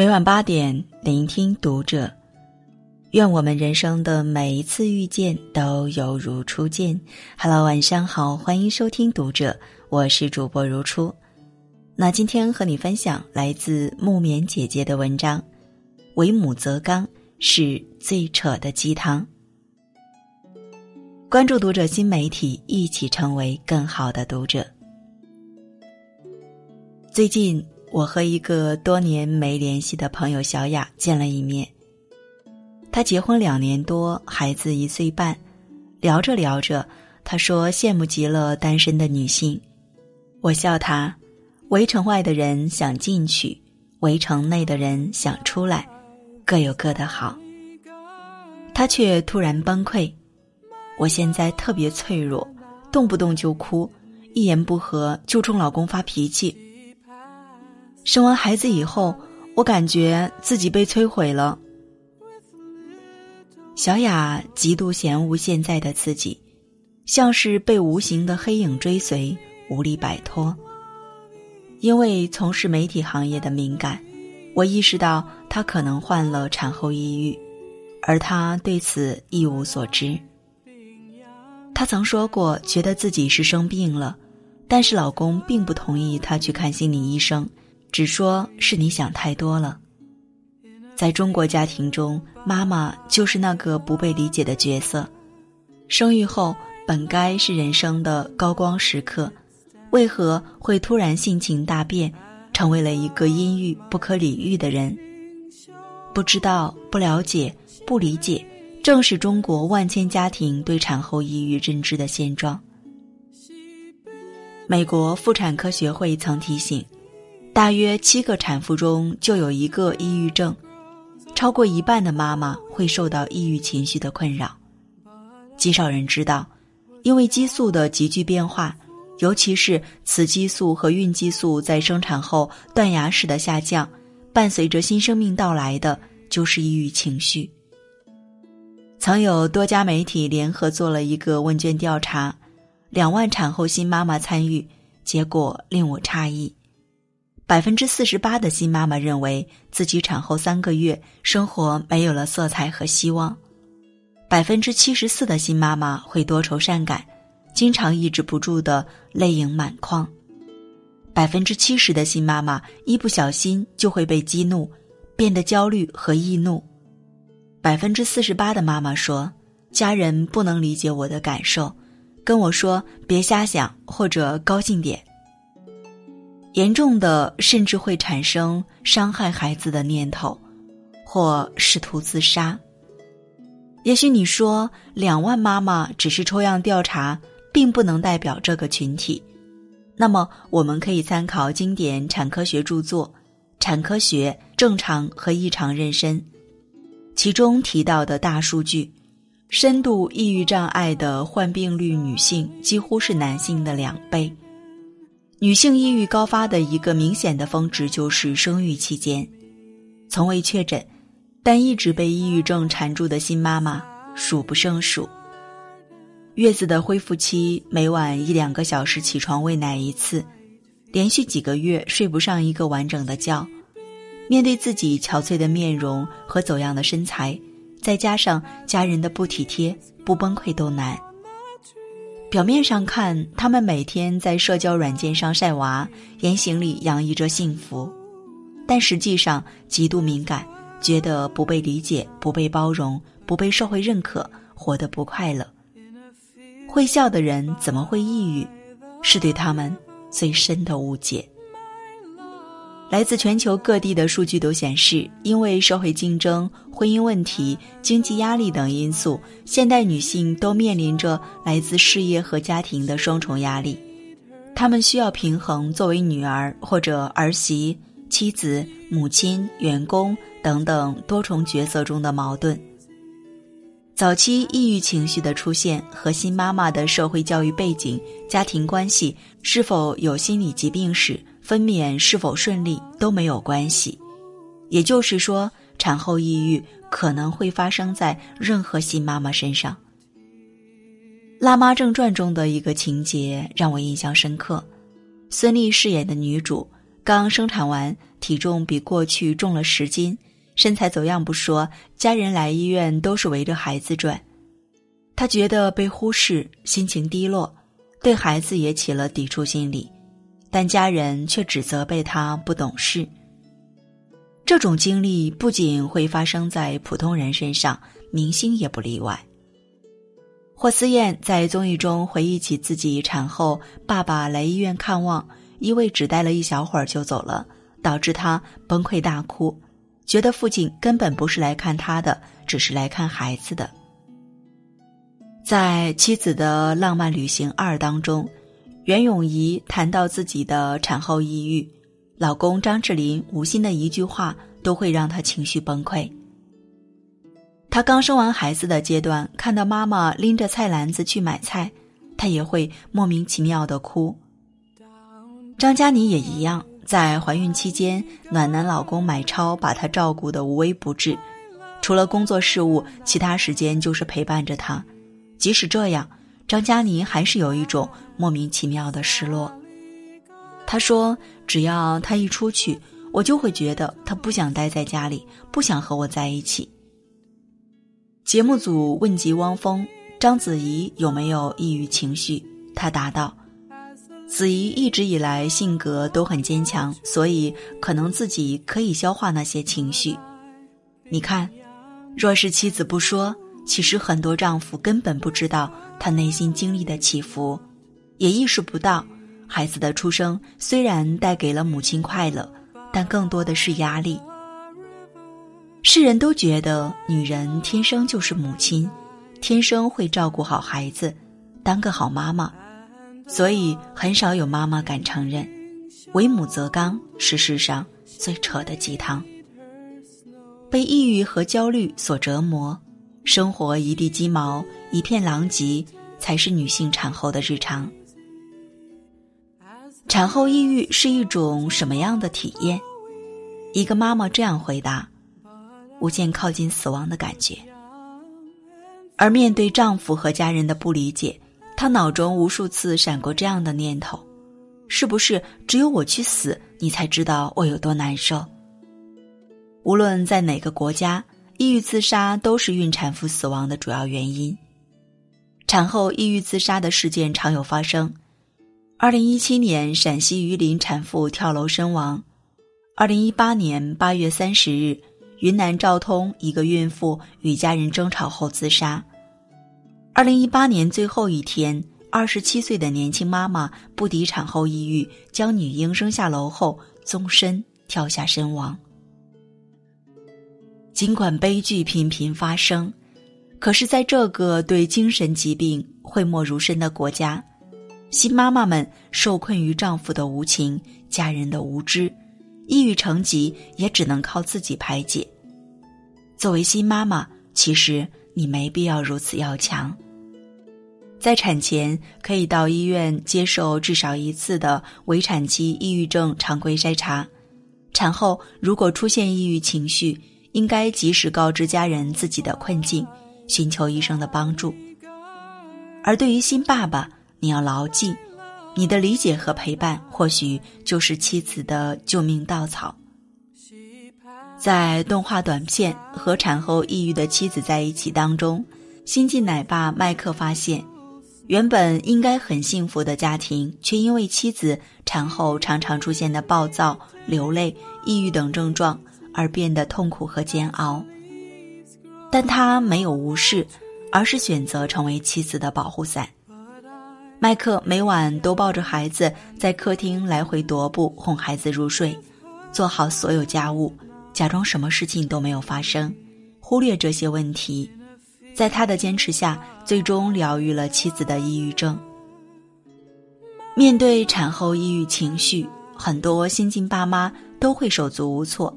每晚八点，聆听读者。愿我们人生的每一次遇见都犹如初见。Hello，晚上好，欢迎收听读者，我是主播如初。那今天和你分享来自木棉姐姐的文章，《为母则刚是最扯的鸡汤》。关注读者新媒体，一起成为更好的读者。最近。我和一个多年没联系的朋友小雅见了一面。她结婚两年多，孩子一岁半。聊着聊着，她说羡慕极了单身的女性。我笑她，围城外的人想进去，围城内的人想出来，各有各的好。她却突然崩溃。我现在特别脆弱，动不动就哭，一言不合就冲老公发脾气。生完孩子以后，我感觉自己被摧毁了。小雅极度嫌恶现在的自己，像是被无形的黑影追随，无力摆脱。因为从事媒体行业的敏感，我意识到她可能患了产后抑郁，而她对此一无所知。她曾说过，觉得自己是生病了，但是老公并不同意她去看心理医生。只说是你想太多了。在中国家庭中，妈妈就是那个不被理解的角色。生育后本该是人生的高光时刻，为何会突然性情大变，成为了一个阴郁不可理喻的人？不知道、不了解、不理解，正是中国万千家庭对产后抑郁认知的现状。美国妇产科学会曾提醒。大约七个产妇中就有一个抑郁症，超过一半的妈妈会受到抑郁情绪的困扰。极少人知道，因为激素的急剧变化，尤其是雌激素和孕激素在生产后断崖式的下降，伴随着新生命到来的就是抑郁情绪。曾有多家媒体联合做了一个问卷调查，两万产后新妈妈参与，结果令我诧异。百分之四十八的新妈妈认为自己产后三个月生活没有了色彩和希望，百分之七十四的新妈妈会多愁善感，经常抑制不住的泪盈满眶，百分之七十的新妈妈一不小心就会被激怒，变得焦虑和易怒，百分之四十八的妈妈说家人不能理解我的感受，跟我说别瞎想或者高兴点。严重的甚至会产生伤害孩子的念头，或试图自杀。也许你说两万妈妈只是抽样调查，并不能代表这个群体。那么，我们可以参考经典产科学著作《产科学：正常和异常妊娠》，其中提到的大数据：深度抑郁障碍的患病率，女性几乎是男性的两倍。女性抑郁高发的一个明显的峰值就是生育期间，从未确诊，但一直被抑郁症缠住的新妈妈数不胜数。月子的恢复期，每晚一两个小时起床喂奶一次，连续几个月睡不上一个完整的觉，面对自己憔悴的面容和走样的身材，再加上家人的不体贴，不崩溃都难。表面上看，他们每天在社交软件上晒娃，言行里洋溢着幸福，但实际上极度敏感，觉得不被理解、不被包容、不被社会认可，活得不快乐。会笑的人怎么会抑郁？是对他们最深的误解。来自全球各地的数据都显示，因为社会竞争、婚姻问题、经济压力等因素，现代女性都面临着来自事业和家庭的双重压力。她们需要平衡作为女儿或者儿媳、妻子、母亲、员工等等多重角色中的矛盾。早期抑郁情绪的出现和新妈妈的社会教育背景、家庭关系是否有心理疾病史。分娩是否顺利都没有关系，也就是说，产后抑郁可能会发生在任何新妈妈身上。《辣妈正传》中的一个情节让我印象深刻，孙俪饰演的女主刚生产完，体重比过去重了十斤，身材走样不说，家人来医院都是围着孩子转。她觉得被忽视，心情低落，对孩子也起了抵触心理，但家人却只责备他不懂事。这种经历不仅会发生在普通人身上，明星也不例外。霍思燕在综艺中回忆起自己产后，爸爸来医院看望，因为只待了一小会儿就走了，导致她崩溃大哭，觉得父亲根本不是来看她的，只是来看孩子的。在《妻子的浪漫旅行二》当中，袁咏仪谈到自己的产后抑郁。老公张智霖无心的一句话都会让她情绪崩溃。她刚生完孩子的阶段，看到妈妈拎着菜篮子去买菜，她也会莫名其妙的哭。张嘉倪也一样，在怀孕期间，暖男老公买超把她照顾的无微不至，除了工作事务，其他时间就是陪伴着她。即使这样，张嘉倪还是有一种莫名其妙的失落。她说：“只要他一出去，我就会觉得他不想待在家里，不想和我在一起。”节目组问及汪峰、章子怡有没有抑郁情绪，他答道：“子怡一直以来性格都很坚强，所以可能自己可以消化那些情绪。你看，若是妻子不说，其实很多丈夫根本不知道她内心经历的起伏，也意识不到。”孩子的出生虽然带给了母亲快乐，但更多的是压力。世人都觉得女人天生就是母亲，天生会照顾好孩子，当个好妈妈，所以很少有妈妈敢承认“为母则刚”是世上最扯的鸡汤。被抑郁和焦虑所折磨，生活一地鸡毛，一片狼藉，才是女性产后的日常。产后抑郁是一种什么样的体验？一个妈妈这样回答：“无限靠近死亡的感觉。”而面对丈夫和家人的不理解，她脑中无数次闪过这样的念头：“是不是只有我去死，你才知道我有多难受？”无论在哪个国家，抑郁自杀都是孕产妇死亡的主要原因。产后抑郁自杀的事件常有发生。二零一七年，陕西榆林产妇跳楼身亡；二零一八年八月三十日，云南昭通一个孕妇与家人争吵后自杀；二零一八年最后一天，二十七岁的年轻妈妈不敌产后抑郁，将女婴扔下楼后纵身跳下身亡。尽管悲剧频频发生，可是在这个对精神疾病讳莫如深的国家。新妈妈们受困于丈夫的无情、家人的无知，抑郁成疾也只能靠自己排解。作为新妈妈，其实你没必要如此要强。在产前可以到医院接受至少一次的围产期抑郁症常规筛查，产后如果出现抑郁情绪，应该及时告知家人自己的困境，寻求医生的帮助。而对于新爸爸，你要牢记，你的理解和陪伴或许就是妻子的救命稻草。在动画短片《和产后抑郁的妻子在一起》当中，新晋奶爸麦克发现，原本应该很幸福的家庭，却因为妻子产后常常出现的暴躁、流泪、抑郁等症状而变得痛苦和煎熬。但他没有无视，而是选择成为妻子的保护伞。麦克每晚都抱着孩子在客厅来回踱步，哄孩子入睡，做好所有家务，假装什么事情都没有发生，忽略这些问题。在他的坚持下，最终疗愈了妻子的抑郁症。面对产后抑郁情绪，很多新晋爸妈都会手足无措，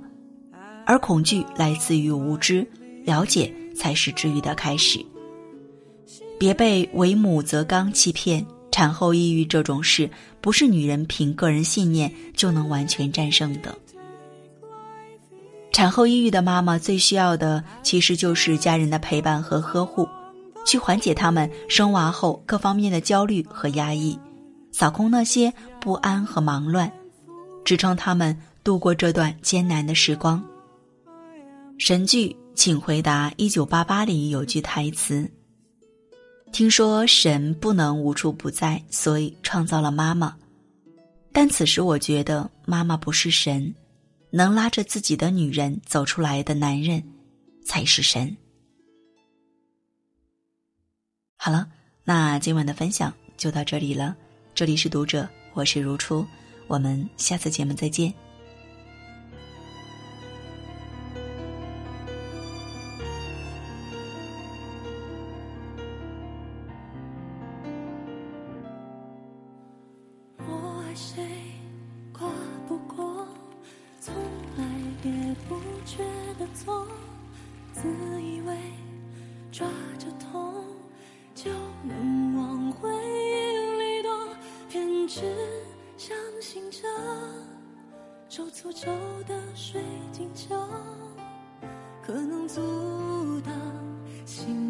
而恐惧来自于无知了解才是治愈的开始。别被为母则刚欺骗产后抑郁这种事不是女人凭个人信念就能完全战胜的。产后抑郁的妈妈最需要的其实就是家人的陪伴和呵护去缓解他们生娃后各方面的焦虑和压抑扫空那些不安和忙乱支撑他们度过这段艰难的时光。神剧请回答一九八八里有句台词。听说神不能无处不在所以创造了妈妈。但此时我觉得妈妈不是神能拉着自己的女人走出来的男人才是神。好了那今晚的分享就到这里了这里是读者我是如初我们下次节目再见。错自以为抓着痛就能往回忆里躲偏执相信着受诅咒的水晶球可能阻挡心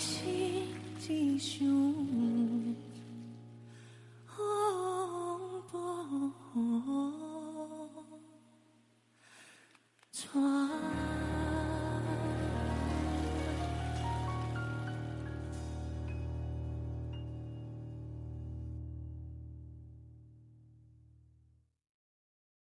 心几许